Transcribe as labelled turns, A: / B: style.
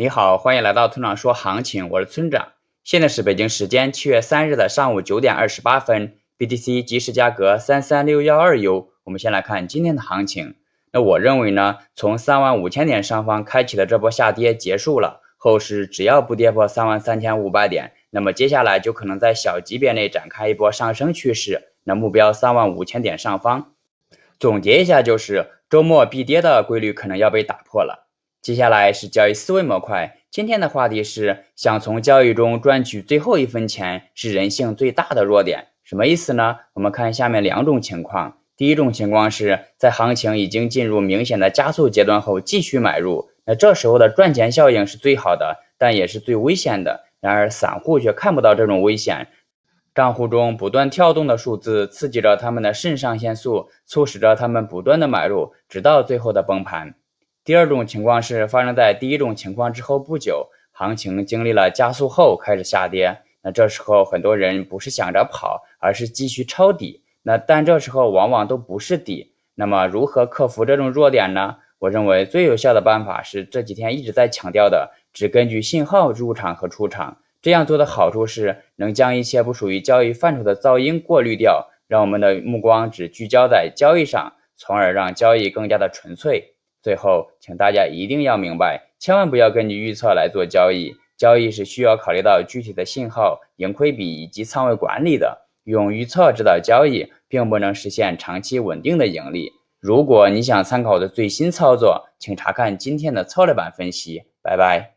A: 你好，欢迎来到村长说行情，我是村长。现在是北京时间七月三日的上午九点二十八分，BTC 即时价格三三六幺二 U。我们先来看今天的行情。那我认为呢，从三万五千点上方开启的这波下跌结束了，后市只要不跌破三万三千五百点，那么接下来就可能在小级别内展开一波上升趋势。那目标三万五千点上方。总结一下就是。周末必跌的规律可能要被打破了。接下来是交易思维模块，今天的话题是想从交易中赚取最后一分钱是人性最大的弱点。什么意思呢？我们看下面两种情况。第一种情况是在行情已经进入明显的加速阶段后继续买入，那这时候的赚钱效应是最好的，但也是最危险的。然而散户却看不到这种危险。账户中不断跳动的数字刺激着他们的肾上腺素，促使着他们不断的买入，直到最后的崩盘。第二种情况是发生在第一种情况之后不久，行情经历了加速后开始下跌。那这时候很多人不是想着跑，而是继续抄底。那但这时候往往都不是底。那么如何克服这种弱点呢？我认为最有效的办法是这几天一直在强调的，只根据信号入场和出场。这样做的好处是能将一切不属于交易范畴的噪音过滤掉，让我们的目光只聚焦在交易上，从而让交易更加的纯粹。最后，请大家一定要明白，千万不要根据预测来做交易，交易是需要考虑到具体的信号、盈亏比以及仓位管理的。用预测指导交易，并不能实现长期稳定的盈利。如果你想参考的最新操作，请查看今天的策略版分析。拜拜。